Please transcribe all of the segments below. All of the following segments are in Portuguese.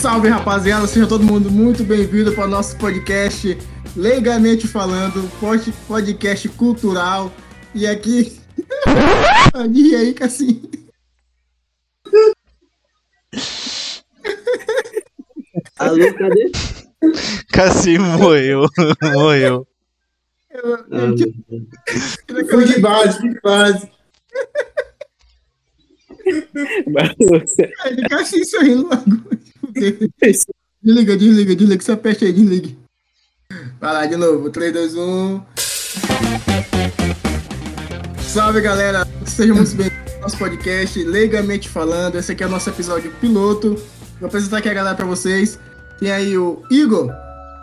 Salve rapaziada, seja todo mundo muito bem-vindo para o nosso podcast Leigamente Falando, podcast cultural. E aqui. e aí, Cassim? Alô, cadê? Cassim morreu. morreu. Fui de base, fui de base. Ele Cassim sorrindo logo. Desliga, desliga, desliga essa peste aí, desliga. Vai lá de novo, 3, 2, 1. Salve galera, sejam muito bem-vindos ao nosso podcast Leigamente Falando. Esse aqui é o nosso episódio piloto. Vou apresentar aqui a galera pra vocês. Tem aí o Igor.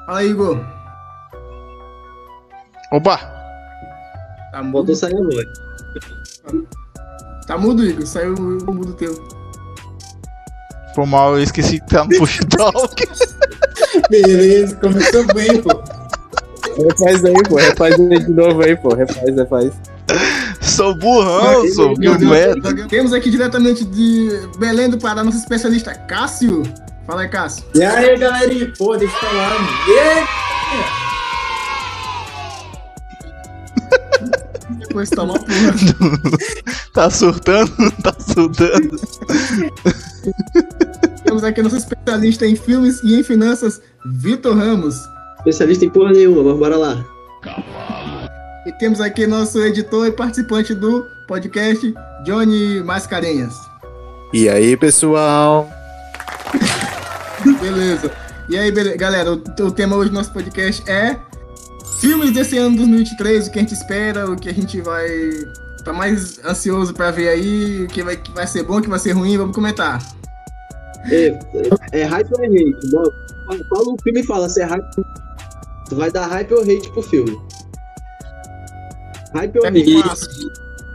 Fala aí, Igor. Opa! Tá mudo, saiu agora. Tá mudo, Igor? Saiu o mudo teu. Foi mal, eu esqueci que tá no push talk. Beleza, começou bem, pô. Refaz aí, pô. Refaz aí de novo aí, pô. Refaz, refaz. Sou burrão, sou merda. Temos aqui diretamente de Belém do Pará, nosso especialista Cássio. Fala aí, Cássio. E aí, galerinha? Pô, deixa eu falar, mano. Yeah! Depois toma porra. tá surtando? Tá surtando. Temos aqui nosso especialista em filmes e em finanças, Vitor Ramos. Especialista em porra nenhuma, mas bora lá. E temos aqui nosso editor e participante do podcast, Johnny Mascarenhas. E aí, pessoal? Beleza. E aí, beleza. galera, o, o, tema hoje do nosso podcast é filmes desse ano 2023, o que a gente espera, o que a gente vai tá mais ansioso pra ver aí, o que vai, que vai ser bom, o que vai ser ruim, vamos comentar. É, é, é hype ou é hate? Fala o filme e fala se é hype. Tu vai dar hype ou hate pro filme? Hype ou é hate?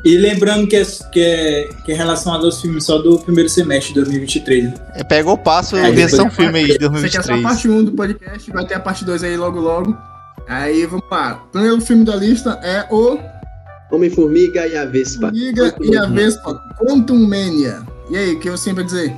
E, e lembrando que é, que, é, que é relacionado aos filmes só do primeiro semestre de 2023. Né? É, pega o passo é, versão filme aí de 2023. Essa aqui é só a parte 1 do podcast, vai ter a parte 2 aí logo logo. Aí vamos lá. O primeiro filme da lista é o Homem-Formiga e a Vespa. Formiga e a Vespa, Quantum Mania. E aí, o que você sempre dizer?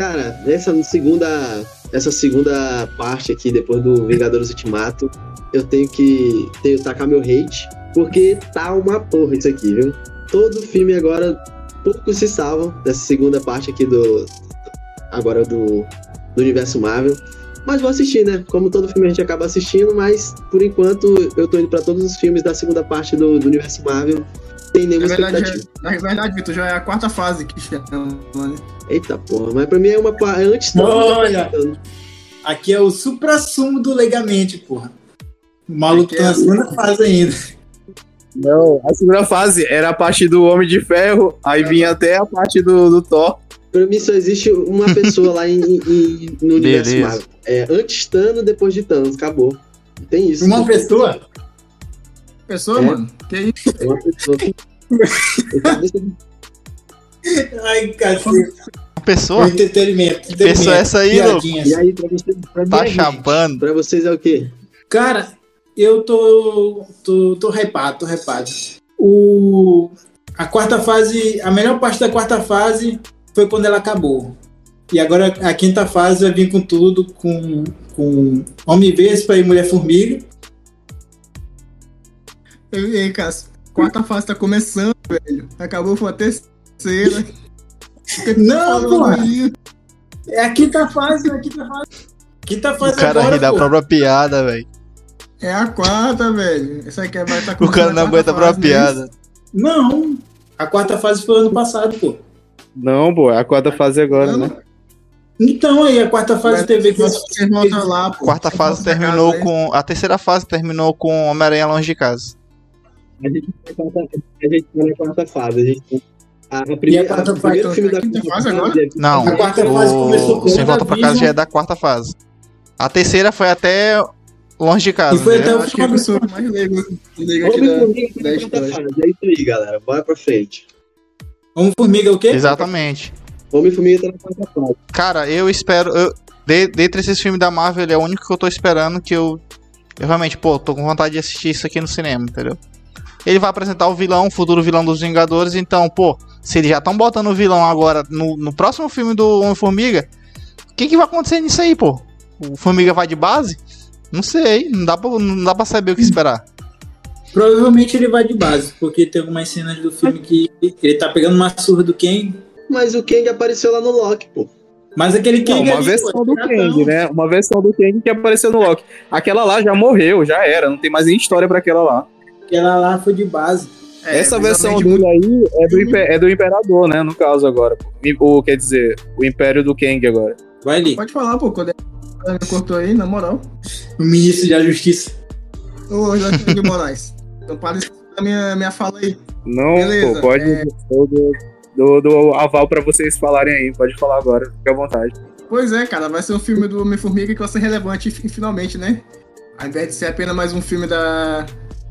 Cara, essa segunda, essa segunda parte aqui, depois do Vingadores Ultimato, eu tenho que tenho, tacar meu hate, porque tá uma porra isso aqui, viu? Todo filme agora, poucos se salvam dessa segunda parte aqui do. Agora do, do universo Marvel. Mas vou assistir, né? Como todo filme a gente acaba assistindo, mas por enquanto eu tô indo para todos os filmes da segunda parte do, do universo Marvel. Tem nenhuma na verdade, expectativa. É, na verdade, Vitor, já é a quarta fase que chama, né? Eita porra, mas pra mim é uma é antes da. Olha! Aqui é o supra-sumo do Legamente, porra. O maluco tá na segunda fase ainda. Não, a segunda fase era a parte do Homem de Ferro, aí vinha até a parte do, do Thor. Pra mim só existe uma pessoa lá em, em, no universo Marvel. É antes Thanos, depois de Thanos. Acabou. Não tem isso. Uma pessoa? Pessoa, é. mano? Que isso? É uma pessoa. Ai, cacete. Pessoa? Entretenimento, entretenimento. Pessoa essa aí. E aí, pra vocês, pra tá chapando. Pra vocês é o quê? Cara, eu tô. tô, tô repado, tô repado. O, a quarta fase, a melhor parte da quarta fase foi quando ela acabou. E agora a quinta fase vai vir com tudo, com, com Homem-Vespa e Mulher-Formiga. E aí, Cássio? Quarta fase tá começando, velho. Acabou, foi a terceira. Não, pô. É a quinta fase, é a quinta fase. Quinta fase o cara agora, ri da própria piada, velho. É a quarta, velho. Essa aqui vai estar tá O cara não aguenta a própria piada. Não, a quarta fase foi ano passado, pô. Não, pô, é a quarta fase agora, não. né? Então aí, a quarta fase teve que. Você volta lá, pô. Quarta fase terminou com. A terceira fase terminou com Homem-Aranha longe de casa. A gente tá na quarta fase. A gente a, a primeira, a quarta fase, filme da quinta fase agora? Não, a quarta o... fase começou com Sem Volta pra Casa já é da quarta fase. A terceira foi até longe de casa. E foi até o acho que é a pessoa mais leiga aqui da, da história. É isso aí, galera. Bora pra frente. Homem-Formiga é o quê? Exatamente. Homem-Formiga tá na quarta fase. Cara, eu espero. Eu, de, dentre esses filmes da Marvel, ele é o único que eu tô esperando que eu. Eu realmente, pô, tô com vontade de assistir isso aqui no cinema, entendeu? Ele vai apresentar o vilão, o futuro vilão dos Vingadores, então, pô, se eles já estão botando o vilão agora no, no próximo filme do Homem-Formiga, que, que vai acontecer nisso aí, pô? O Formiga vai de base? Não sei, não dá pra, não dá pra saber o que esperar. Provavelmente ele vai de base, porque tem algumas cenas do filme que ele tá pegando uma surra do Kang, Mas o Kang apareceu lá no Loki, pô. mas aquele Não, Kang uma ali, versão pô, do. Kang, né? Uma versão do Kang que apareceu no Loki. Aquela lá já morreu, já era. Não tem mais nem história pra aquela lá. Aquela lá foi de base. É, Essa versão dele aí é do, é do Imperador, né? No caso agora. pô. O, quer dizer, o Império do Kang agora. Vai ali. Pode falar, pô, quando ela me cortou aí, na moral. O ministro da Justiça. Ô, Joaquim de Moraes. Então para de a minha, minha fala aí. Não, Beleza, pô, pode. é. Dou- dou aval pra vocês falarem aí. Pode falar agora, fica à vontade. Pois é, cara, vai ser um filme do Homem-Formiga que vai ser relevante fi- finalmente, né? Ao invés de ser apenas mais um filme da,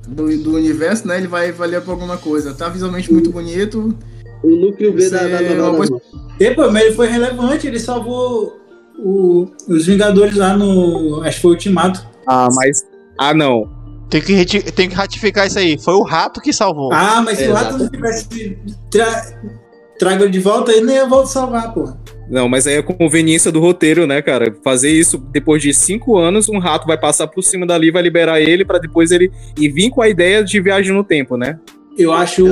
do, do universo, né? Ele vai valer por alguma coisa. Tá visualmente muito bonito. O núcleo B da, da é uma novela das boa- mãos. E, pô, mas ele foi relevante, ele salvou o- os Vingadores lá no. Acho que foi o Ultimato. Ah, mas. Ah, não. Tem que, tem que ratificar isso aí. Foi o rato que salvou. Ah, mas se o. Rato não tivesse tra... trago ele de volta, ele nem ia voltar a salvar, pô. Não, mas aí é conveniência do roteiro, né, cara? Fazer isso depois de cinco anos, um rato vai passar por cima dali, vai liberar ele pra depois ele e vir com a ideia de viagem no tempo, né? Eu acho.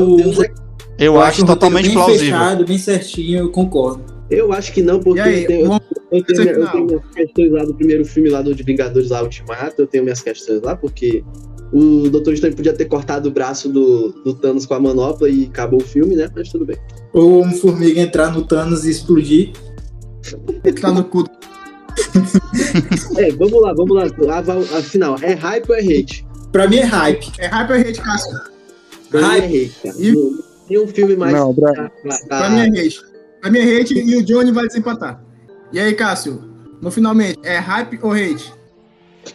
É- eu, acho o roteiro totalmente bem plausível. fechado, bem certinho, eu concordo. Eu acho que não, porque aí, eu, tenho, vamos eu, tenho, eu tenho minhas questões lá do primeiro filme lá do de Vingadores lá Ultimato, eu tenho minhas questões lá, porque o Doutor Estranho podia ter cortado o braço do, do Thanos com a manopla e acabou o filme, né? Mas tudo bem. Ou o Homem-Formiga entrar no Thanos e explodir. Tá no cu. É, vamos lá, vamos lá. Afinal, é hype ou é hate? Pra mim é hype. É Hyper Hate, Cássio. Pra mim é Hype. hate, cara. E- Tem um filme mais. Não, pra- pra- pra- Pra mim é hate. Pra mim é hate e o Johnny vai desempatar. E aí, Cássio? No finalmente, é hype ou hate?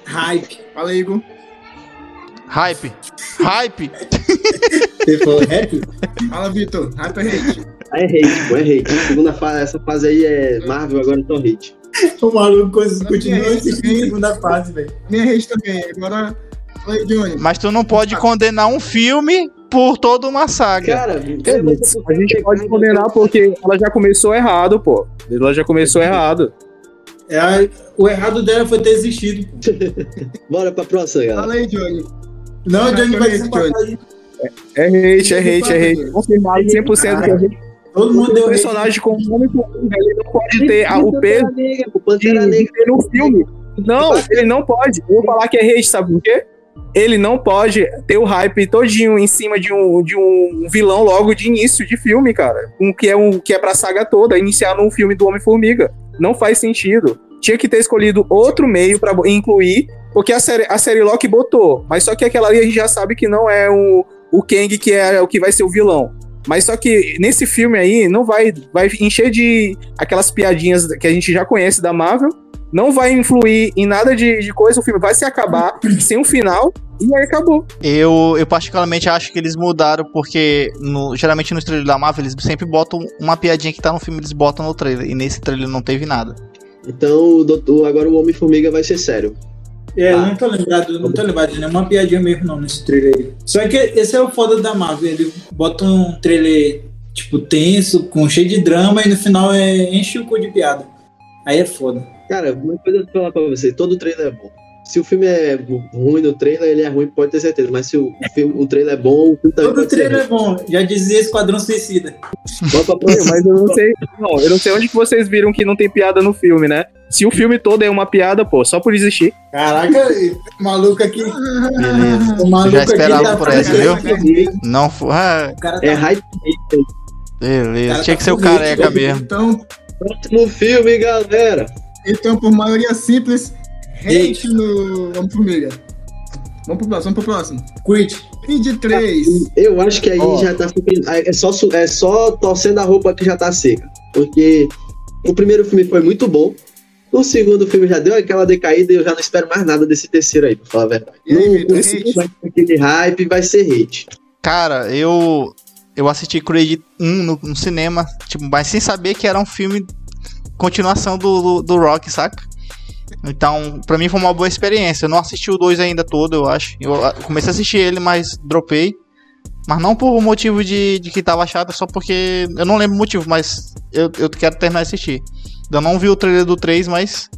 Hype. Fala aí, Igor. Hype. Hype. Você falou rap? Fala, Vitor. Hype ou hate? É hate, pô, é hate. Segunda fase, essa fase aí é Marvel, agora só hate. O maluco continua assistindo a segunda fase, velho. É hate também. Agora, fala aí, Johnny. Mas tu não pode condenar um filme por toda uma saga. Cara, É, a gente pode condenar porque ela já começou errado, pô. Ela já começou errado. É, a- o errado dela foi ter existido. Bora pra próxima, galera. Fala aí, Johnny. Não, Johnny vai desempatar aí. É hate, é hate, é hate. Confirmado 100% que é hate. Todo mundo deu O personagem como homem formiga, ele não pode ter a- o peso Pantera de, Pantera de ter no filme. Não, ele não pode. Eu vou falar que é hate, sabe por quê? Ele não pode ter o hype todinho em cima de um, de um vilão logo de início de filme, cara. Um que é um que é pra saga toda, iniciar num filme do Homem-Formiga. Não faz sentido. Tinha que ter escolhido outro meio pra bo- incluir, porque a série, a série Loki botou. Mas só que aquela ali a gente já sabe que não é o, o Kang que é o que vai ser o vilão. Mas só que nesse filme aí não vai vai encher de aquelas piadinhas que a gente já conhece da Marvel. Não vai influir em nada de, de coisa. O filme vai se acabar sem um final e aí acabou. Eu, eu particularmente acho que eles mudaram porque no- geralmente nos trailers da Marvel eles sempre botam uma piadinha que tá no filme, eles botam no trailer. E nesse trailer não teve nada. Então, o doutor, agora o Homem-Formiga vai ser sério. É, eu Tá. não tô lembrado, não tô lembrado de nenhuma piadinha mesmo não nesse trailer aí. Só que esse é o foda da Marvel, ele bota um trailer, tipo, tenso, com cheio de drama, e no final é, enche o cu de piada. Aí é foda. Cara, uma coisa eu vou falar pra você: todo trailer é bom. Se o filme é ruim no trailer, ele é ruim, pode ter certeza. Mas se o, filme, o trailer é bom, o filme também Todo pode ser trailer é bom, já dizia Esquadrão Suicida. Pra mas eu não sei. Não, eu não sei onde que vocês viram que não tem piada no filme, né? Se o filme todo é uma piada, pô, só por existir. Caraca, o maluco aqui. Beleza. O maluco já esperava aqui tá por essa, viu? Não foi. Ah, tá É hype. beleza. Tinha tá que ser o careca velho. mesmo. Então, Próximo filme, galera. então, por maioria simples, hate no Homem-Formiga. Vamos pro próximo, vamos pro próximo. Creed. Creed 3. Eu acho que aí Ó. já tá ficando. É só, é só torcendo a roupa que já tá seca. Porque o primeiro filme foi muito bom. O segundo filme já deu aquela decaída e eu já não espero mais nada desse terceiro aí, pra falar a verdade. E aí, Vitor, esse vai ter aquele hype, vai ser hate. Cara, eu. Eu assisti Creed 1 no, no cinema, tipo, mas sem saber que era um filme continuação do, do, do Rock, saca? Então, pra mim foi uma boa experiência. Eu não assisti o 2 ainda todo, eu acho. Eu ah, comecei a assistir ele, mas dropei. Mas não por motivo de, de que tava chato, só porque. Eu não lembro o motivo, mas eu, eu quero terminar de assistir. Eu não vi o trailer do 3, mas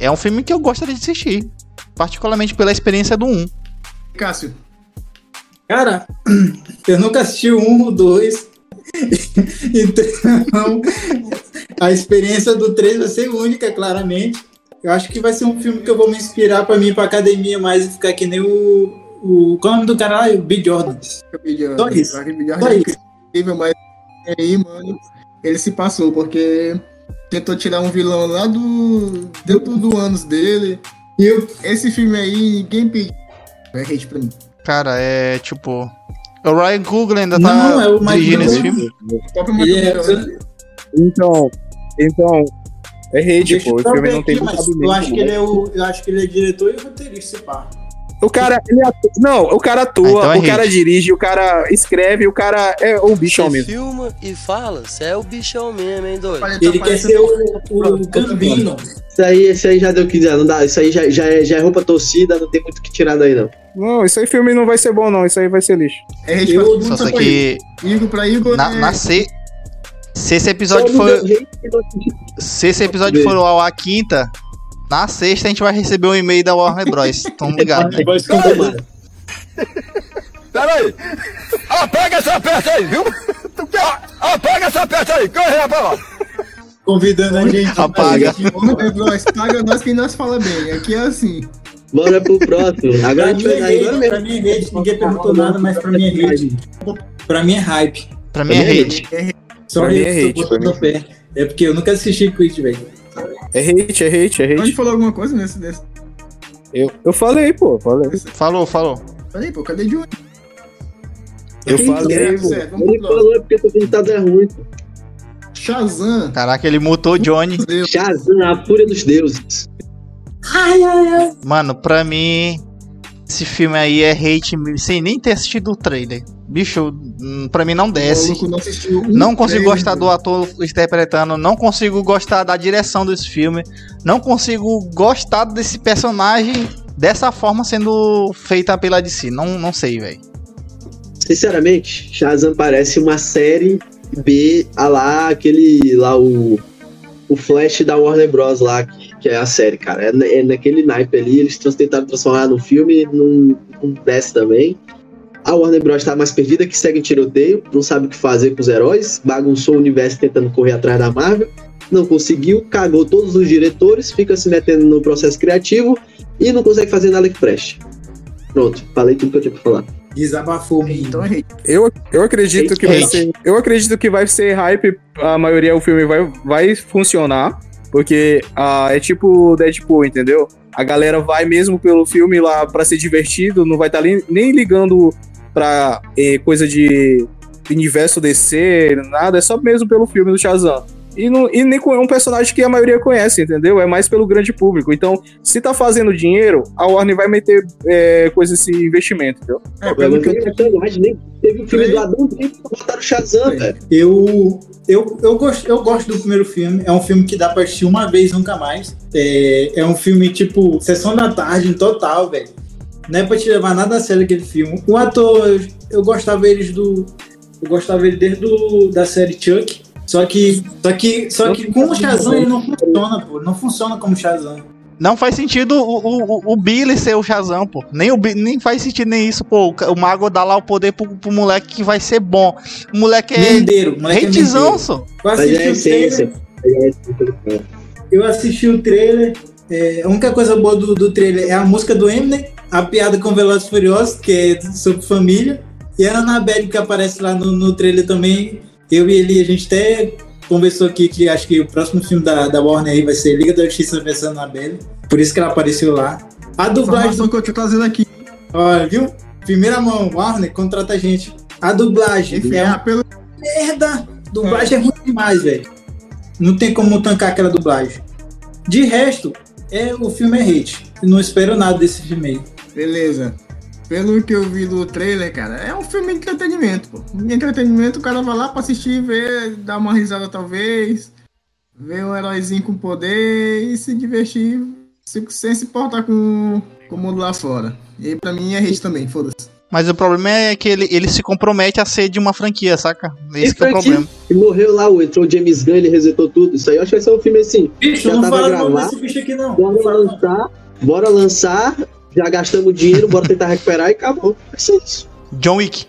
é um filme que eu gostaria de assistir. Particularmente pela experiência do 1. Cássio. Cara, eu nunca assisti o 1, o 2. então, a experiência do 3 vai ser única, claramente. Eu acho que vai ser um filme que eu vou me inspirar pra mim ir pra academia mais e ficar que nem o. o qual é o nome do cara lá? O B. Jordan. Só isso. Só é isso. incrível, mas aí, mano, ele se passou, porque tentou tirar um vilão lá do. dentro do anos dele. E eu, esse filme aí, ninguém pediu. É hate pra mim. Cara, é tipo. O Ryan Coogler ainda tá Não, é o dirigindo esse filme? Ele é- Então, então, é hate, Deixa pô. eu O filme não tem aqui, mas eu acho que ele é o. Eu acho que ele é diretor e roteirista, se pá. O cara, ele atua, não, o cara atua, Ah, então é o cara hate. dirige, o cara escreve, o cara é o bichão Você mesmo. filma e fala, você é o bichão mesmo, hein, doido? Tá Ele quer ser o, o Gambino. Isso aí, isso aí já deu o que dizer, não dá. Isso aí já, já, é, já é roupa torcida, não tem muito o que tirar daí, não. Não, isso aí filme não vai ser bom, não. Isso aí vai ser lixo. É Eu- Só pra que Igor pra Igor. na, é- na se... se esse episódio for. assisti. Se esse episódio for ao ar quinta, na sexta a gente vai receber um e-mail da Warner Bros. Tamo ligado. Tomara. Peraí! Apaga essa peça aí, viu? Apaga essa peça aí, corre lá! Convidando a gente. Apaga. Warner Bros. Paga nós quem nós fala bem. Aqui é assim. Bora pro próximo. Agora Pra a gente vai é agora hate, pra mesmo. mim é hate, ninguém perguntou nada, mas pra mim é hate. Pra mim é hype. Pra mim é hate. Só Pra é botando pé. É porque eu nunca assisti Creed, velho. É hate, é hate, é hate. falou alguma coisa nesse desse. Eu, eu falei, pô, falei. Falou, falou. Peraí, pô, cadê Johnny? Eu Quem falei, pô. Certo, vamos Ele falou é porque tô computador é ruim. pô. Shazam. Caraca, ele mutou o Johnny. Shazam, a fúria dos deuses. Mano, pra mim, esse filme aí é hate sem nem ter assistido o trailer. Bicho, hum, pra mim não desce. não um Não consigo gostar do ator interpretando, não consigo gostar da direção desse filme, não consigo gostar desse personagem dessa forma sendo feita pela DC. Não, não sei, velho. Sinceramente, Shazam parece uma série B, a lá aquele lá o o Flash da Warner Bros lá que, que é a série, cara. É, é naquele naipe ali, eles tentaram transformar no filme, não, não desce também. A Warner Bros tá mais perdida, que segue em tiroteio, não sabe o que fazer com os heróis, bagunçou o universo tentando correr atrás da Marvel, não conseguiu, cagou todos os diretores, fica se metendo no processo criativo e não consegue fazer nada que preste. Pronto, falei tudo que eu tinha pra falar. Desabafou, menino. Então é. Eu, eu acredito que vai hate. ser. Eu acredito que vai ser hype. A maioria do filme vai, vai funcionar. Porque ah, é tipo Deadpool, entendeu? A galera vai mesmo pelo filme lá pra ser divertido, não vai estar nem, nem ligando pra eh, coisa de universo DC, nada, é só mesmo pelo filme do Shazam. E, não, e nem com- é um personagem que a maioria conhece, entendeu? É mais pelo grande público. Então, se tá fazendo dinheiro, a Warner vai meter eh, coisa esse investimento, entendeu? É, pelo que eu tô personagem, nem teve o filme do Adão Brito, botaram o Shazam, velho. Eu, eu, eu, gosto, eu gosto do primeiro filme. É um filme que dá pra assistir uma vez, nunca mais. É, é um filme, tipo, sessão da tarde, total, velho. Não é pra te levar nada a sério aquele filme. O ator, eu, eu gostava eles do. Eu gostava ele desde do, da série Chuck. Só que, só que, só que com o Shazam ele não funciona, pô. Não funciona como Shazam. Não faz sentido o, o, o Billy ser o Shazam, pô. Nem, o, nem faz sentido nem isso, pô. O, mago dá lá o poder pro, pro moleque que vai ser bom. O moleque é Mendeiro, moleque é hatezão, mendeiro. só. Eu Mas assisti é. É cara. Eu assisti o trailer. é, a única coisa boa do, do trailer é a música do Eminem, a piada com Velozes e Furiosos, que é sobre família, e a Annabelle que aparece lá no, no trailer também. Eu e ele, a gente até conversou aqui que acho que o próximo filme da, da Warner aí vai ser Liga da Justiça vs Annabelle. Por isso que ela apareceu lá. A dublagem, informação que eu tô trazendo aqui. olha, viu? Primeira mão, Warner, contrata a gente. A dublagem Enfim, é uma pelo merda! Dublagem é ruim demais, velho. Não tem como tancar aquela dublagem. De resto, é, o filme é hate. Eu Não espero nada desse filme aí. Beleza. Pelo que eu vi do trailer, cara, é um filme de entretenimento, pô. De entretenimento, o cara vai lá pra assistir, ver, dar uma risada talvez, ver um heróizinho com poder e se divertir se- sem se importar com, com o mundo lá fora. E aí, pra mim é hate também, foda-se. Mas o problema é que ele, ele se compromete a ser de uma franquia, saca? Esse que é o problema. E morreu lá, o- entrou o James Gunn, ele resetou tudo. Isso aí eu acho que vai ser um filme assim. Bicho, Já não tava fala nome gravado. desse bicho aqui, não. Bora lançar, bora lançar, já gastamos dinheiro, bora tentar recuperar e acabou. Vai ser isso. John Wick.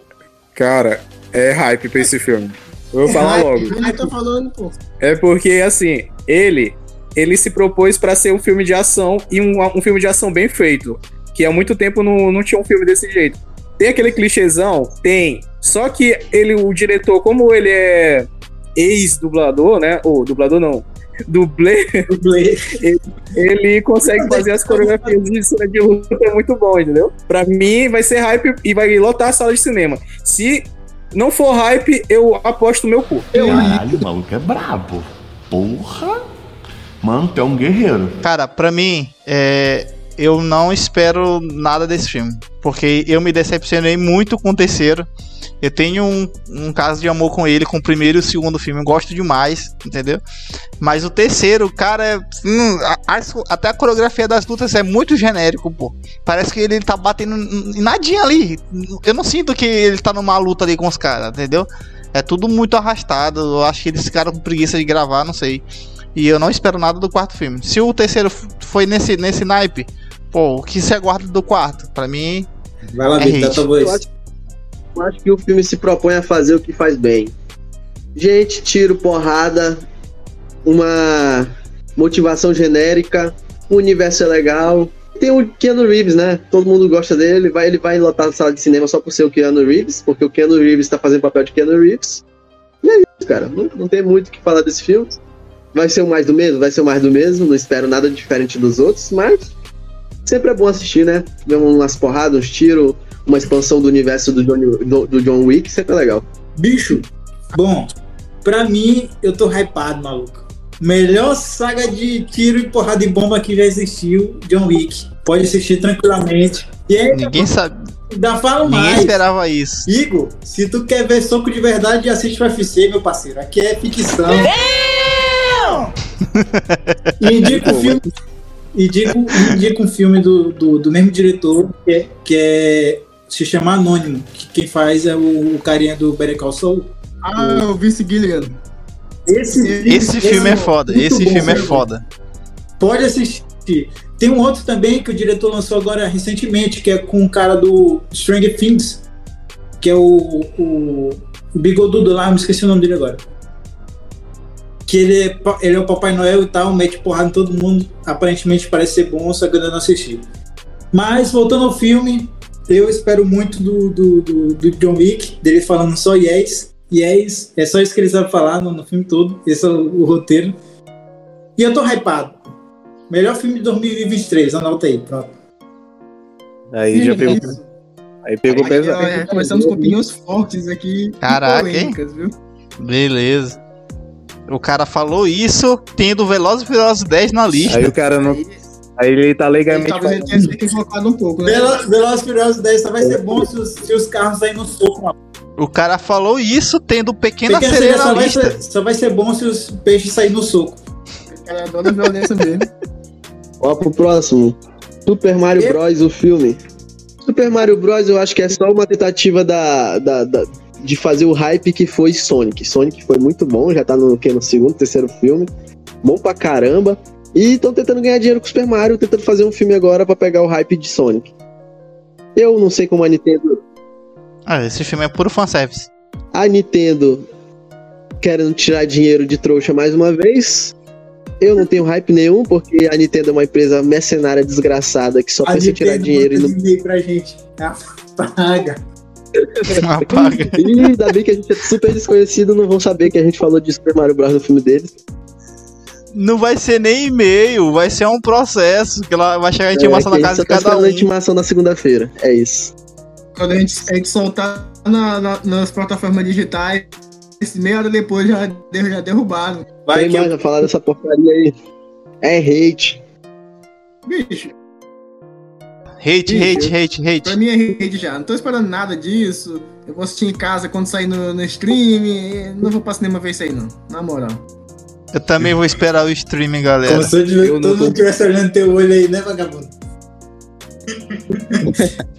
Cara, é hype pra esse filme. Eu vou falar logo. Ele tá falando, pô. É porque, assim, ele ele se propôs pra ser um filme de ação e um, um filme de ação bem feito. Que há muito tempo não, não tinha um filme desse jeito. Tem aquele clichêzão? Tem. Só que ele, o diretor, como ele é ex-dublador, né? Ou dublador não. Dublê, Dublê. ele consegue fazer as coreografias de cena de luta muito bom, entendeu? Pra mim, vai ser hype e vai lotar a sala de cinema. Se não for hype, eu aposto o meu cu. Caralho, o maluco é brabo. Porra! Mano, tu é um guerreiro. Cara, pra mim, é, eu não espero nada desse filme. Porque eu me decepcionei muito com o terceiro. Eu tenho um, um caso de amor com ele, com o primeiro e o segundo filme. Eu gosto demais, entendeu? Mas o terceiro, cara, é, hum, a- as- até a coreografia das lutas é muito genérico, pô. Parece que ele tá batendo nadinha ali. Eu não sinto que ele tá numa luta ali com os caras, entendeu? É tudo muito arrastado. Eu acho que eles ficaram com preguiça de gravar, não sei. E eu não espero nada do quarto filme. Se o terceiro foi nesse, nesse naipe, pô, o que se aguarda do quarto? Pra mim, Vai lá, É Vitor, voz. Eu acho, eu acho que o filme se propõe a fazer o que faz bem. Gente, tiro, porrada, uma motivação genérica, o universo é legal. Tem o Keanu Reeves, né? Todo mundo gosta dele. Vai, ele vai lotar a sala de cinema só por ser o Keanu Reeves, porque o Keanu Reeves tá fazendo papel de Keanu Reeves. E é isso, cara. Não, não tem muito o que falar desse filme. Vai ser o mais do mesmo? Vai ser o mais do mesmo. Não espero nada diferente dos outros, mas sempre é bom assistir, né? Ver umas porradas, uns tiros, uma expansão do universo do John, do, do John Wick, sempre é legal. Bicho, bom, pra mim, eu tô hypado, maluco. Melhor saga de tiro e porrada de bomba que já existiu, John Wick. Pode assistir tranquilamente. E aí, ninguém sabe. ainda falo Ninguém mais. esperava isso. Igor, se tu quer ver soco de verdade, assiste o UFC, meu parceiro. Aqui é ficção. E indica um filme. Indica, indica um filme do, do, do mesmo diretor, que é, que é- se chama Anônimo. Que quem faz é o, o carinha do Better Call Saul. Ah, o Vince Gilligan. Esse, Esse filme é foda. Esse bom, filme é foda. Pode assistir. Tem um outro também que o diretor lançou agora recentemente, que é com o cara do Stranger Things, que é o, o, o bigodudo lá, me esqueci o nome dele agora. Que ele é, ele é o Papai Noel e tal, mete porrada em todo mundo. Aparentemente parece ser bom, só que eu ainda não assisti. Mas voltando ao filme, eu espero muito do, do, do, do John Wick, dele falando só yes, yes. É só isso que ele sabe falar no, no filme todo. Esse é o, o roteiro. E eu tô hypado. Melhor filme de 2023, anota aí, pronto. Aí já pegou, Isso. aí pegou pesado. já começamos com opiniões fortes aqui. Caraca, hein? polêmicas, viu? Beleza. O cara falou isso tendo Velozes e Furiosos 10 na lista. Aí o cara não. Aí ele tá legalmente. Talvez ele tenha se equivocado um pouco, né? Velo- Velozes e Furiosos 10 só vai ser bom se os, se os carros saírem no soco. mano. O cara falou isso tendo Pequena Pequena Sereia só vai, lista. ser, só vai ser bom se os peixes saírem no soco. O cara adora a violência mesmo. Ó, pro próximo. Super Mario E- Bros. o filme. Super Mario Bros. eu acho que é só uma tentativa da, da- da- de fazer o hype que foi Sonic. Sonic foi muito bom, já tá no, que, no segundo, terceiro filme. Bom pra caramba. E estão tentando ganhar dinheiro com o Super Mario, tentando fazer um filme agora pra pegar o hype de Sonic. Eu não sei como a Nintendo. Ah, esse filme é puro fanservice. A Nintendo querendo tirar dinheiro de trouxa mais uma vez. Eu não tenho hype nenhum, porque a Nintendo é uma empresa mercenária desgraçada que só A pensa em tirar dinheiro e não pra gente. Ah, paga. Apaga. E ainda bem que a gente é super desconhecido, não vão saber que a gente falou de Super Mario Bros. no filme deles. Não vai ser nem e-mail, vai ser um processo. Que ela vai chegar a intimação É, na a gente casa de tá cada a um. intimação na segunda-feira. É isso. Quando a gente, a gente soltar na- na- nas plataformas digitais, esse meia hora depois já, já derrubaram. Vai Tem que mais a falar dessa porcaria aí. É hate. Bicho, Hate, hate, hate, pra hate. mim é rede já. Não tô esperando nada disso. Eu vou assistir em casa quando sair no, no stream. Não vou pra cinema ver isso aí, não. Na moral. Eu também vou esperar o streaming, galera. Como se eu todo mundo estivesse olhando teu olho aí, né, vagabundo?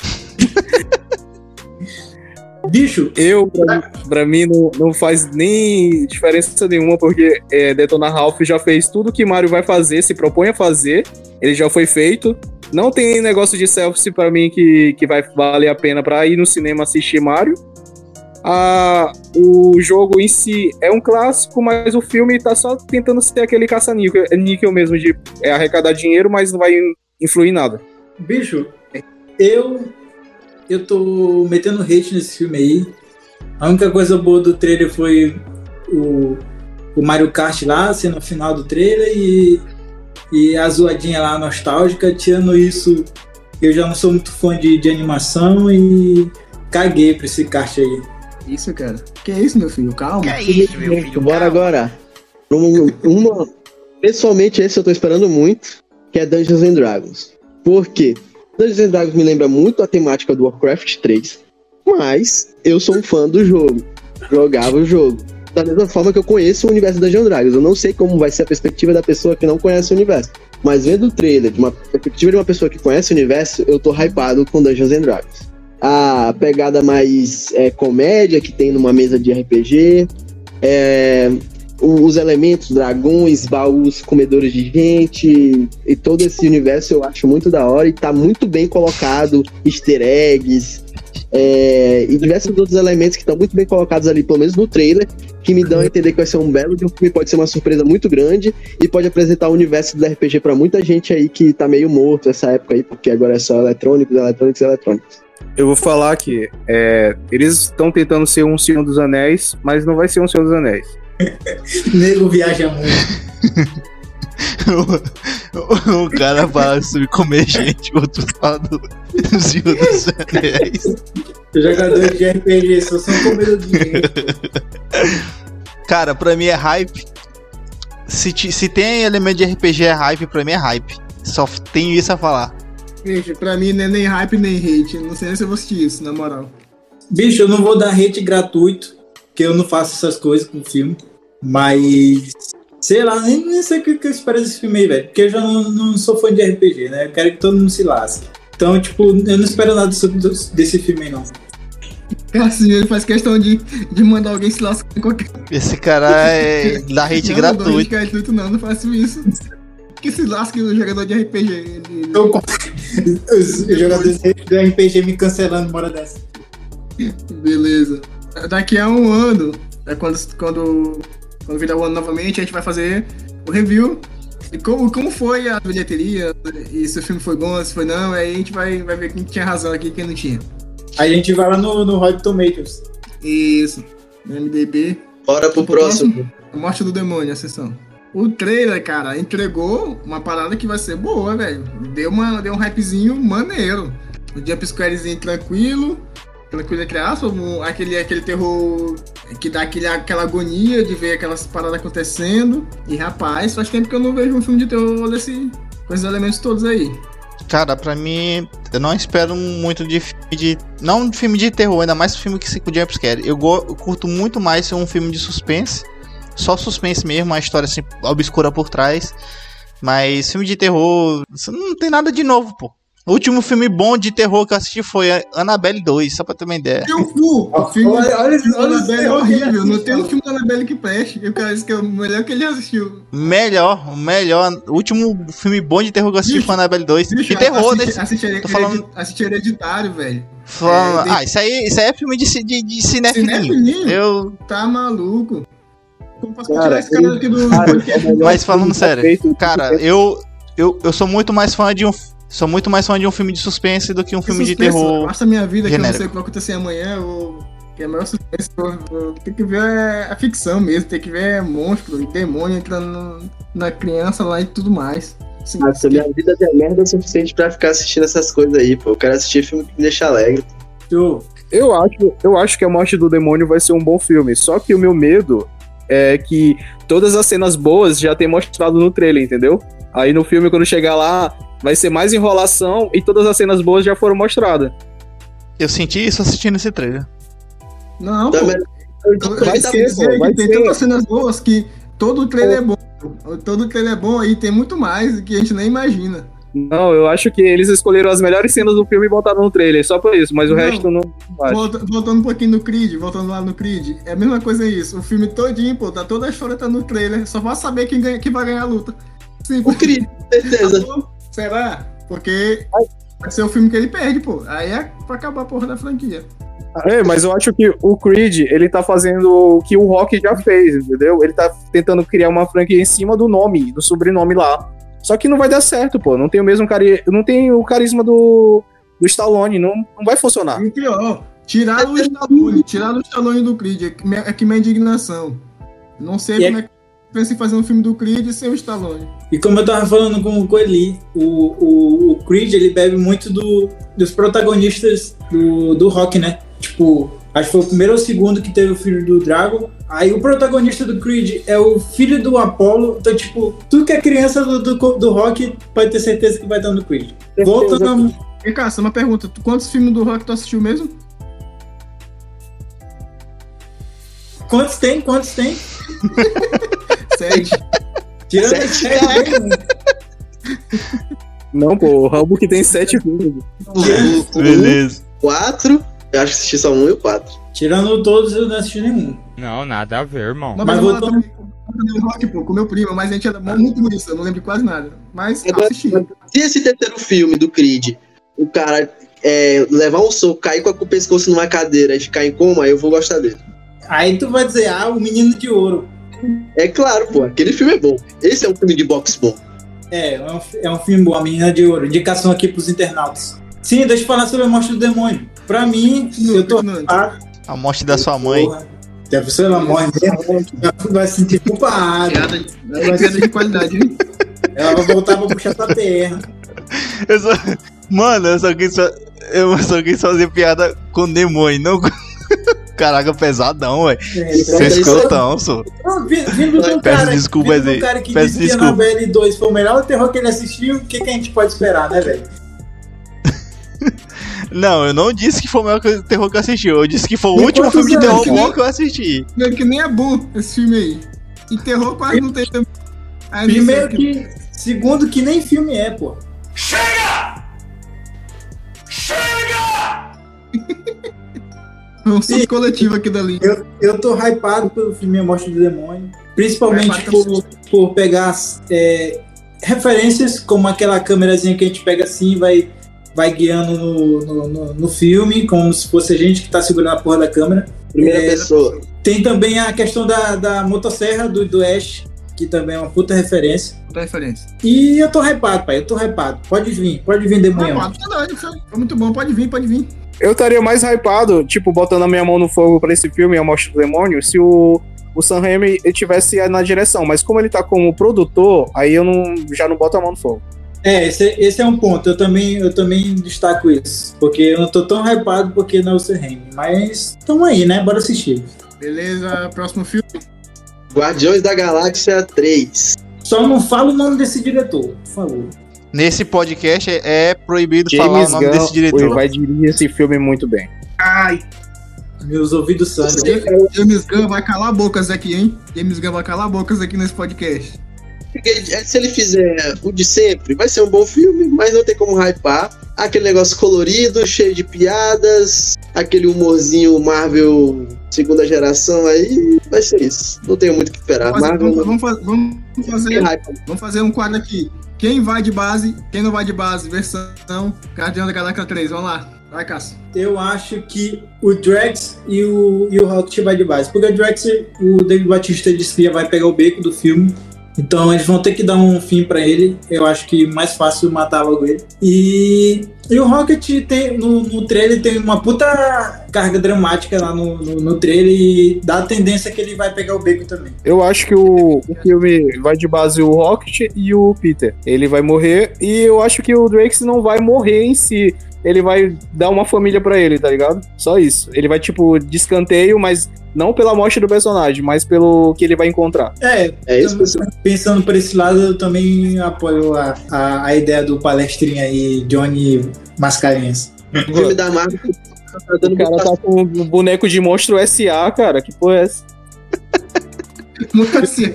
Bicho, Eu, pra, pra mim, não, não faz nem diferença nenhuma, porque é, Detona Ralph já fez tudo que Mario vai fazer, se propõe a fazer, ele já foi feito. Não tem negócio de selfie pra mim que, que vai valer a pena pra ir no cinema assistir Mario. Ah, o jogo em si é um clássico, mas o filme tá só tentando ser aquele caça-níquel níquel mesmo, de é, arrecadar dinheiro, mas não vai influir em nada. bicho, eu. Eu tô metendo hate nesse filme aí. A única coisa boa do trailer foi o, o Mario Kart lá, sendo o final do trailer, e, e a zoadinha lá nostálgica. Tirando isso, eu já não sou muito fã de, de animação e caguei pra esse kart aí. Isso, cara. Que isso, meu filho? Calma. Bora agora. Um- uma, pessoalmente, esse eu tô esperando muito, que é Dungeons and Dragons. Por quê? Dungeons and Dragons me lembra muito a temática do Warcraft 3, mas eu sou um fã do jogo. Jogava o jogo. Da mesma forma que eu conheço o universo Dungeons and Dragons. Eu não sei como vai ser a perspectiva da pessoa que não conhece o universo. Mas vendo o trailer, de uma perspectiva de uma pessoa que conhece o universo, eu tô hypado com Dungeons and Dragons. A pegada mais é, comédia que tem numa mesa de RPG, é, os elementos, dragões, baús, comedores de gente e todo esse universo eu acho muito da hora e tá muito bem colocado, easter eggs é, e diversos outros elementos que estão muito bem colocados ali, pelo menos no trailer, que me dão a entender que vai ser um belo de um filme, pode ser uma surpresa muito grande e pode apresentar o universo do RPG pra muita gente aí que tá meio morto essa época aí, porque agora é só eletrônicos, eletrônicos, eletrônicos. Eu vou falar que é, eles estão tentando ser um Senhor dos Anéis, mas não vai ser um Senhor dos Anéis. Nego viaja muito. o, o cara fala sobre comer gente, o outro fala do Senhor dos Anéis. Os jogadores de RPG só são gente. Cara, pra mim é hype. Se, ti- se tem elemento de RPG é hype, pra mim é hype. Só tenho isso a falar. Gente, pra mim não é nem hype nem hate. Não sei nem se eu vou assistir isso, na moral. Bicho, eu não vou dar hate gratuito, porque eu não faço essas coisas com filme. Mas. Sei lá, nem, nem sei o que, que eu espero desse filme aí, velho. Porque eu já não, não sou fã de RPG, né? Eu quero que todo mundo se lasque. Então, tipo, eu não espero nada desse, desse filme aí, não. Assim, ele faz questão de, de mandar alguém se lascar em qualquer Esse cara é dá hate Não, não gratuito. não, não faço isso. Que se lasque o jogador de RPG. Ele, Eu- Os, jogadores do RPG me cancelando uma hora dessa. Beleza. Daqui a um ano, é quando, quando, quando virar o ano novamente, a gente vai fazer o review de como, como foi a bilheteria, e se o filme foi bom, se foi não, aí a gente vai, vai ver quem tinha razão aqui e quem não tinha. Aí a gente vai lá no, no Rotten Tomatoes. Isso. No MDB, Bora pro próximo. A Morte do Demônio, a sessão. O trailer, cara, entregou uma parada que vai ser boa, velho. Deu, uma, deu um hypezinho maneiro. O jump squarezinho tranquilo. Tranquilo entre aspas. um- Aquele, aquele terror que dá aquele, aquela agonia de ver aquelas paradas acontecendo. E rapaz, faz tempo que eu não vejo um filme de terror desse, com esses elementos todos aí. Cara, pra mim, eu não espero muito de filme de. Não de filme de terror, ainda mais filme que se com jumpscare. Eu, go- eu curto muito mais ser um filme de suspense. Só suspense mesmo, uma história assim, obscura por trás. Mas filme de terror. Não tem nada de novo, pô. O último filme bom de terror que eu assisti foi Annabelle 2, só pra ter uma ideia. Meu cu! O filme Olha- olha- filme olha Annabelle é horrível. Não tem um filme da Annabelle que preste. E o cara disse que é o melhor que ele já assistiu. Melhor, o melhor. O último filme bom de terror que eu assisti Bicho, foi Annabelle 2. Bicho, de terror, assiste, desse. assiste, tô falando- assiste hereditário, velho. Falando- É, tem- Ah, isso aí, isso aí é filme de, de, de cinefilinho. Cinefilinho? Eu, Tá maluco. Como posso Cara, tirar esse cara daqui do. Cara, é Mas falando sério, cara, eu, eu, eu sou muito mais fã de um. Sou muito mais fã de um filme de suspense do que um filme de Suspense, terror. Basta minha vida que eu genérico. não sei o que vai acontecer amanhã. Ou... Que é o maior suspense. Tem que ver a ficção mesmo. Tem que ver monstro e demônio entrando na criança lá e tudo mais. Assim, Nossa, minha vida é merda o suficiente pra ficar assistindo essas coisas aí, pô. Eu quero assistir filme que me deixa alegre. Show. Eu acho, eu acho que a Morte do Demônio vai ser um bom filme. Só que o meu medo é que todas as cenas boas já tem mostrado no trailer, entendeu? Aí no filme, quando chegar lá, vai ser mais enrolação e todas as cenas boas já foram mostradas. Eu senti isso assistindo esse trailer. Não, pô. Também- Vai Quer ser, dizer pô, vai tem ser. tantas cenas boas que todo o trailer é bom. Todo o trailer é bom aí, tem muito mais que a gente nem imagina. Não, eu acho que eles escolheram as melhores cenas do filme e botaram no trailer, só por isso, mas o Não. resto não. Volta- voltando um pouquinho no Creed, voltando lá no Creed, é a mesma coisa isso. O filme todinho, pô, tá toda a história tá no trailer, só vai saber quem, ganha, quem vai ganhar a luta. Sim, O Creed, certeza. Será? Porque vai ser o filme que ele perde, pô. Aí é pra acabar a porra da franquia. É, mas eu acho que o Creed, ele tá fazendo o que o Rock já fez, entendeu? Ele tá tentando criar uma franquia em cima do nome, do sobrenome lá. Só que não vai dar certo, pô. Não tem o mesmo cari... não tem o carisma do, do Stallone, não, não vai funcionar. E pior, tiraram o Stallone, tiraram o Stallone do Creed, é que minha, é que minha indignação. Não sei E como é que pensa em fazer um filme do Creed sem o Stallone. E como eu tava falando com, com o Eli, o, o, Creed ele bebe muito do, dos protagonistas do, do rock, né? Tipo, acho que foi o primeiro ou o segundo que teve o filho do Dragon. Aí o protagonista do Creed é o filho do Apollo. Então, tipo, tudo que é criança do, do, do rock pode ter certeza que vai estar no Creed. Voltando. Vem cá, só uma pergunta. Quantos filmes do Rock tu assistiu mesmo? Quantos tem? Quantos tem? Sete. Tirando Sete, sete, tem um. Não, pô, o Rambo que tem sete filmes. Beleza. o quatro, eu acho que assisti só um e o quatro. Tirando todos, eu não assisti nenhum. Não, nada a ver, irmão. Não, Mas mas eu voltando- também Rock, pô, com meu primo, mas a gente era muito por isso, eu não lembro quase nada. Mas Agora- assisti. Se esse terceiro filme do Creed, o cara é, levar um soco, cair com o pescoço numa cadeira e ficar em coma, eu vou gostar dele. Aí tu vai dizer, ah, o menino de ouro. É claro, pô, aquele filme é bom. Esse é um filme de boxe bom. É, é um, é um filme bom, A Menina de Ouro. Indicação aqui pros internautas. Sim, deixa eu falar sobre a morte do demônio. Pra mim, eu tô. Continuando. Ah, A morte da sua mãe. porra. Se a pessoa ela morre mesmo, vai se sentir culpada. Piada, piada de qualidade, hein? Ela vai voltar pra puxar tua perna. Eu só... Mano, eu só quis, eu só quis fazer piada com demônio, não com... Caraca, pesadão, velho. É, Você é escrotão, só. Não, vi- Vindo de um Peço cara, desculpas vindo de um aí. cara que Peço disse que desculpa. Annabelle 2 foi o melhor terror que ele assistiu, o que, que a gente pode esperar, né, velho? Não, eu não disse que foi o melhor que- terror que eu assisti. Eu disse que foi o Tem último filme de terror anos? bom que eu assisti. Não, Que nem é bom esse filme aí. E terror quase não tem também. Primeiro que. Segundo que nem filme é, pô. É um aqui dali. Eu, eu tô hypado pelo filme A Morte do Demônio. Principalmente por, por pegar é, referências, como aquela câmerazinha que a gente pega assim e vai, vai guiando no, no, no- no filme, como se fosse a gente que tá segurando a porra da câmera. Primeira É, pessoa. Tem também a questão da, da motosserra do, do Ash, que também é uma puta referência. Outra referência. E eu tô hypado, pai, eu tô hypado. Pode vir, pode vir, demônio. foi muito bom, pode vir, pode vir. Eu estaria mais hypado, tipo, botando a minha mão no fogo pra esse filme, A Morte do Demônio, se o, o Sam Raimi estivesse na direção. Mas como ele tá como produtor, aí eu não, já não boto a mão no fogo. É, esse, esse é um ponto. Eu também, eu também destaco isso. Porque eu não tô tão hypado porque não é o Sam Raimi. Mas tamo aí, né? Bora assistir. Beleza, próximo filme. Guardiões da Galáxia 3. Só não fala o nome desse diretor, por favor. Nesse podcast é é proibido falar o nome desse diretor. vai dirigir esse filme muito bem. Ai, Meus ouvidos sangram. James Gunn vai calar bocas aqui, hein? James Gunn vai calar bocas aqui nesse podcast. Porque se ele fizer o de sempre, vai ser um bom filme, mas não tem como hypar. Aquele negócio colorido, cheio de piadas, aquele humorzinho Marvel segunda geração aí, vai ser isso. Não tenho muito o que esperar. Vamos fazer, Marvel vamos, vamos vamos fazer, vamos fazer um quadro aqui. Quem vai de base, quem não vai de base, versão Guardião da Galáxia 3. Vamos lá. Vai, Cássio. Eu acho que o Drax e o, e o Rocket vai de base. Porque o Drax, o David Batista disse que já vai pegar o beco do filme. Então eles vão ter que dar um fim pra ele. Eu acho que mais fácil matar logo ele. E, e o Rocket tem, no, no trailer tem uma puta carga dramática lá no, no, no trailer e dá a tendência que ele vai pegar o beco também. Eu acho que o, o filme vai de base o Rocket e o Peter. Ele vai morrer e eu acho que o Drax não vai morrer em si. Ele vai dar uma família pra ele, tá ligado? Só isso. Ele vai, tipo, de escanteio, mas não pela morte do personagem, mas pelo que ele vai encontrar. É, É isso, pessoal. pensando por esse lado, eu também apoio a, a, a ideia do palestrinha aí, Johnny Mascarenhas. O filme da Marvel tá dando O cara tá com um boneco de monstro SA, cara. Que porra é essa? Muito assim.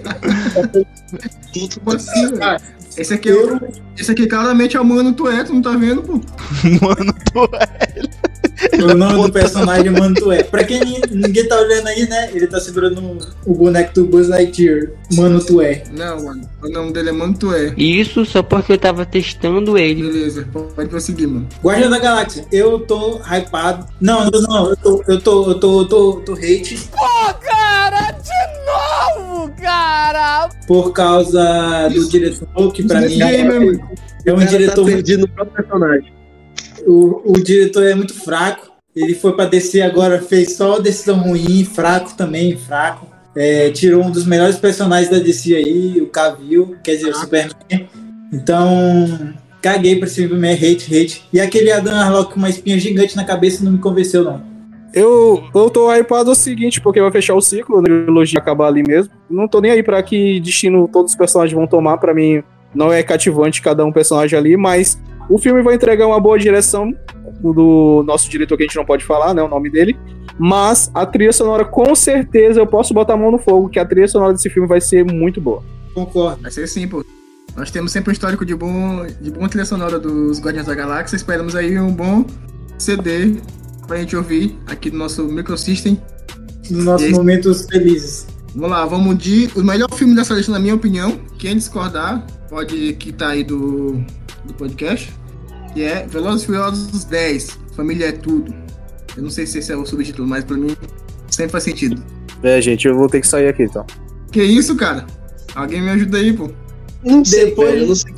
Muito assim, velho. Esse aqui, é o- esse aqui claramente é o Mano Tué, tu não tá vendo, pô? Mano, tu é. O nome do personagem é Mantué. Pra quem ni- ninguém tá olhando aí, né? Ele tá segurando o boneco do Buzz Lightyear, Mano Tué. Não, mano. O nome dele é Mano Tué. Isso só porque eu tava testando ele. Beleza, pode prosseguir, mano. Guardião da Galáxia, eu tô hypado. Não, não, não, eu tô, eu tô, eu tô, eu tô, eu tô hate Pô, cara, de novo, cara! por causa do diretor, que pra mim Gamer, é, mano. é um cara diretor tá perdido no próprio personagem. O, o diretor é muito fraco. Ele foi pra DC agora, fez só decisão ruim, fraco também, fraco. É, tirou um dos melhores personagens da DC aí, o Cavill, quer dizer, o Superman. Então, caguei pra esse filme, é hate, hate. E aquele Adam Arlock com uma espinha gigante na cabeça não me convenceu, não. Eu, eu tô hypado o seguinte, porque vai fechar o ciclo, a trilogia acabar ali mesmo. Não tô nem aí pra que destino todos os personagens vão tomar, pra mim não é cativante cada um personagem ali, mas o filme vai entregar uma boa direção do nosso diretor que a gente não pode falar, né, o nome dele. Mas a trilha sonora, com certeza, eu posso botar a mão no fogo, que a trilha sonora desse filme vai ser muito boa. Concordo. Vai ser sim, pô. Nós temos sempre um histórico de bom, de bom trilha sonora dos Guardiões da Galáxia. Esperamos aí um bom CD pra gente ouvir aqui no nosso Microsystem. Nos nossos aí? momentos felizes. Vamos lá, vamos de. O melhor filme dessa lista, na minha opinião. Quem discordar, pode quitar aí do, do podcast. Que é Velozes e Furiosos 10. Família é tudo. Eu não sei se esse é o subtítulo, mas pra mim sempre faz sentido. É, gente, eu vou ter que sair aqui então. Que isso, cara? Alguém me ajuda aí, pô. Não sei, Depois- velho. Eu não sei.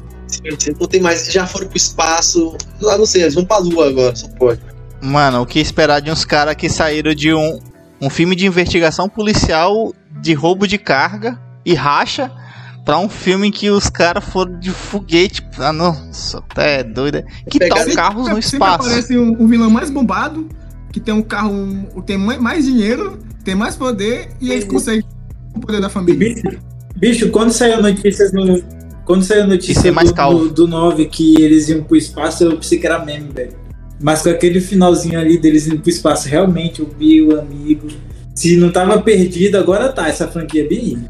se Não tem mais. Já foram pro espaço. Lá não sei, eles vão pra lua agora, só pode. Mano, o que esperar de uns caras que saíram de um, um filme de investigação policial de roubo de carga e racha pra um filme em que os caras foram de foguete. Ah, nossa, até doido. Que tal carros no espaço? aparece um, um vilão mais bombado, que tem um carro, um, tem mai- mais dinheiro, tem mais poder e ele consegue o poder da família. Bicho, bicho, quando saiu a notícia no. Quando saiu a notícia ser mais do, calvo. do, do 9 que eles iam pro espaço, eu pensei que era meme, velho. Mas com aquele finalzinho ali deles indo pro espaço, realmente o Bill, amigo. Se não tava perdido, agora tá. Essa franquia é bem.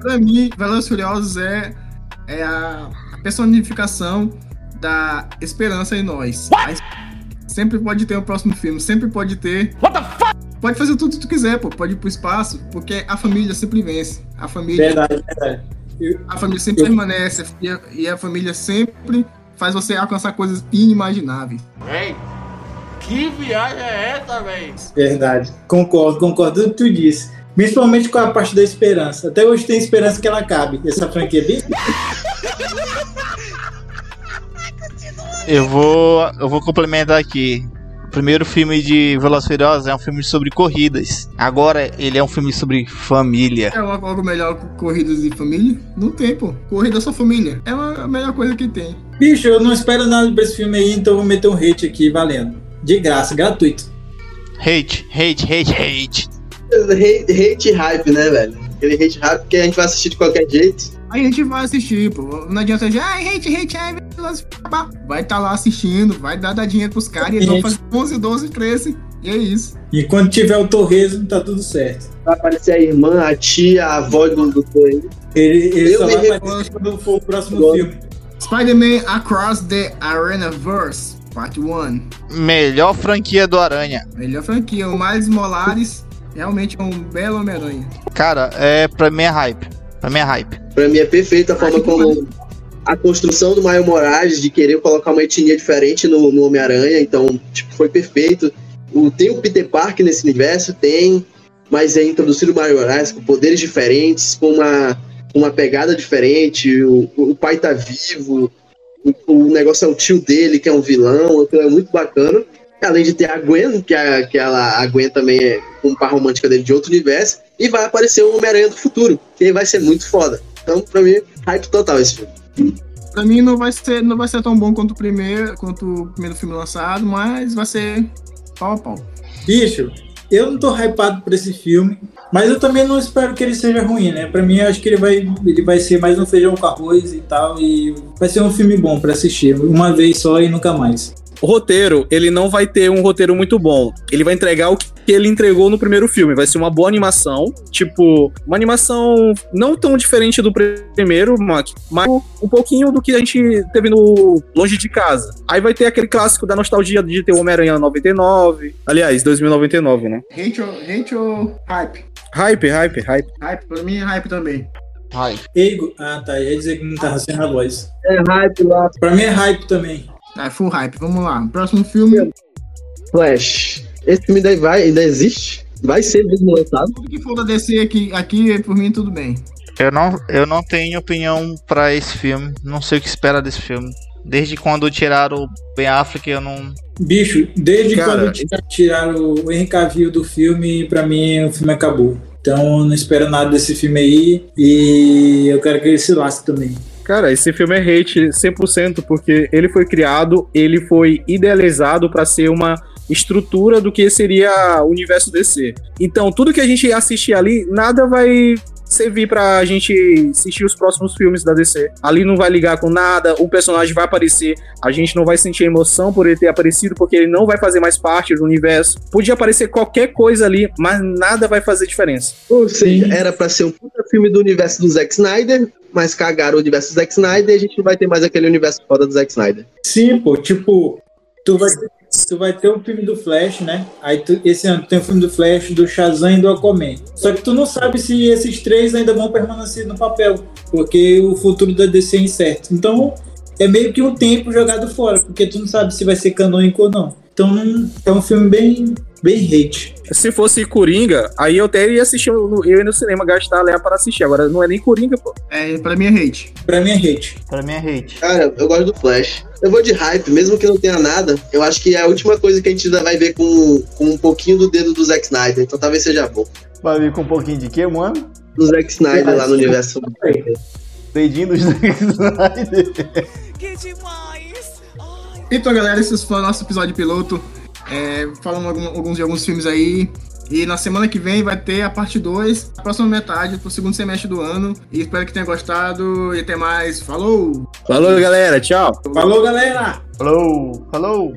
Pra mim, Velozes Furiosos é, é a personificação da esperança em nós. Es- Sempre pode ter o próximo filme, sempre pode ter. Pode fazer tudo que tu quiser, pô. Pode ir pro espaço, porque a família sempre vence. A família, Verdade, verdade. a família sempre permanece e a, e a família sempre faz você alcançar coisas inimagináveis. Véi, que viagem é essa, véi? Verdade. Concordo, concordo com o que tu disse. Principalmente com a parte da esperança. Até hoje tem esperança que ela acabe. Essa franquia é bem. Eu vou, eu vou complementar aqui. O primeiro filme de e Furiosos é um filme sobre corridas. Agora ele é um filme sobre família. É algo algo melhor que corridas de família? Não tem, pô. Corrida é sua família. É a a melhor coisa que tem. Bicho, eu não espero nada pra esse filme aí, então eu vou meter um hate aqui, valendo. De graça, gratuito. Hate, hate, hate, hate. Hate, hate hype, né, velho? Aquele hate hype que a gente vai assistir de qualquer jeito. Aí a gente vai assistir, pô. Não adianta já, ai, hate, hate, e Furiosos." Vai estar lá assistindo, vai dar, dar dinheiro pros caras e eles vão fazer 11, 12, 13. E é isso. E quando tiver o Torresmo, tá tudo certo. Vai aparecer a irmã, a tia, a avó do doutor aí. Ele, ele Eu só me vai aparecer quando for o próximo Agora. filme. Spider-Man Across the Arenaverse, Part 1. Melhor franquia do Aranha. Melhor franquia, o Miles Molares realmente é um belo Homem-Aranha. Cara, é pra mim é hype. Pra mim é hype. Pra mim é perfeito a forma como a construção do Maio Moraes de querer colocar uma etnia diferente no, no Homem-Aranha, então, tipo, foi perfeito. O, tem o Peter Parker nesse universo, tem, mas é introduzido o Maio Moraes com poderes diferentes, com uma, uma pegada diferente, o, o pai tá vivo, o, o negócio é o tio dele, que é um vilão, então é muito bacana. Além de ter a Gwen, que, a, que ela, a Gwen também é um par romântica dele de outro universo, e vai aparecer o Homem-Aranha do futuro, que vai ser muito foda. Então, pra mim, hype total esse filme. Pra mim não vai ser, não vai ser tão bom quanto o primeiro, quanto o primeiro filme lançado, mas vai ser pau a pau. Bicho, eu não tô hypado por esse filme, mas eu também não espero que ele seja ruim, né? Pra mim, eu acho que ele vai, ele vai ser mais um feijão com arroz e tal, e vai ser um filme bom pra assistir, uma vez só e nunca mais. O roteiro, ele não vai ter um roteiro muito bom. Ele vai entregar o que ele entregou no primeiro filme. Vai ser uma boa animação, tipo, uma animação não tão diferente do primeiro, mas um pouquinho do que a gente teve no Longe de Casa. Aí vai ter aquele clássico da nostalgia de ter o Homem-Aranha 99. Aliás, 2099, né? Hate ou, hype? Hype, hype, hype. Hype, pra mim é hype também. Hype. Ego. Ah, tá. Ia dizer que não tava sendo a voz. É hype lá. Pra mim é hype também. É full hype. Vamos lá. Próximo filme. Flash. Esse filme daí vai, ainda existe? Vai ser mesmo lançado? Tudo que for da DC aqui, aqui por mim, tudo bem. Eu não, eu não tenho opinião pra esse filme. Não sei o que espera desse filme. Desde quando tiraram o Ben Affleck, eu não. Bicho, desde Cara, quando tira- tiraram o Henry Cavill do filme, pra mim o filme acabou. Então eu não espero nada desse filme aí. E eu quero que ele se lasque também. Cara, esse filme é hate 100% porque ele foi criado, ele foi idealizado pra ser uma estrutura do que seria o universo DC. Então, tudo que a gente assistir ali, nada vai servir pra gente assistir os próximos filmes da DC. Ali não vai ligar com nada, o personagem vai aparecer, a gente não vai sentir emoção por ele ter aparecido, porque ele não vai fazer mais parte do universo. Podia aparecer qualquer coisa ali, mas nada vai fazer diferença. Ou seja, era pra ser um puta filme do universo do Zack Snyder, mas cagaram o universo do Zack Snyder e a gente não vai ter mais aquele universo foda do Zack Snyder. Sim, pô, tipo, tu vai, tu vai ter o filme do Flash, né? Aí tu- esse ano tem o filme do Flash, do Shazam e do Aquaman. Só que tu não sabe se esses três ainda vão permanecer no papel, porque o futuro da DC é incerto. Então, é meio que um tempo jogado fora, porque tu não sabe se vai ser canônico ou não. Então, é um filme bem, bem hate. Se fosse Coringa, aí eu até ia assistir, no- eu ia no cinema gastar lá para assistir. Agora não é nem Coringa, pô. É, pra mim é hate. Pra mim é hate. Pra mim é hate. Cara, eu gosto do Flash. Eu vou de hype, mesmo que não tenha nada. Eu acho que é a última coisa que a gente ainda vai ver com, com um pouquinho do dedo do Zack Snyder. Então talvez seja bom. Vai vir com um pouquinho de quê, mano? Do Zack Snyder lá no universo. Dedinho do Zack Snyder. Então, galera, esse foi o nosso episódio piloto. É, falando algum- alguns de alguns filmes aí. E na semana que vem vai ter a parte 2, a próxima metade, pro segundo semestre do ano. E espero que tenha gostado. E até mais. Falou! Falou, galera. Tchau. Falou, galera! Falou, falou.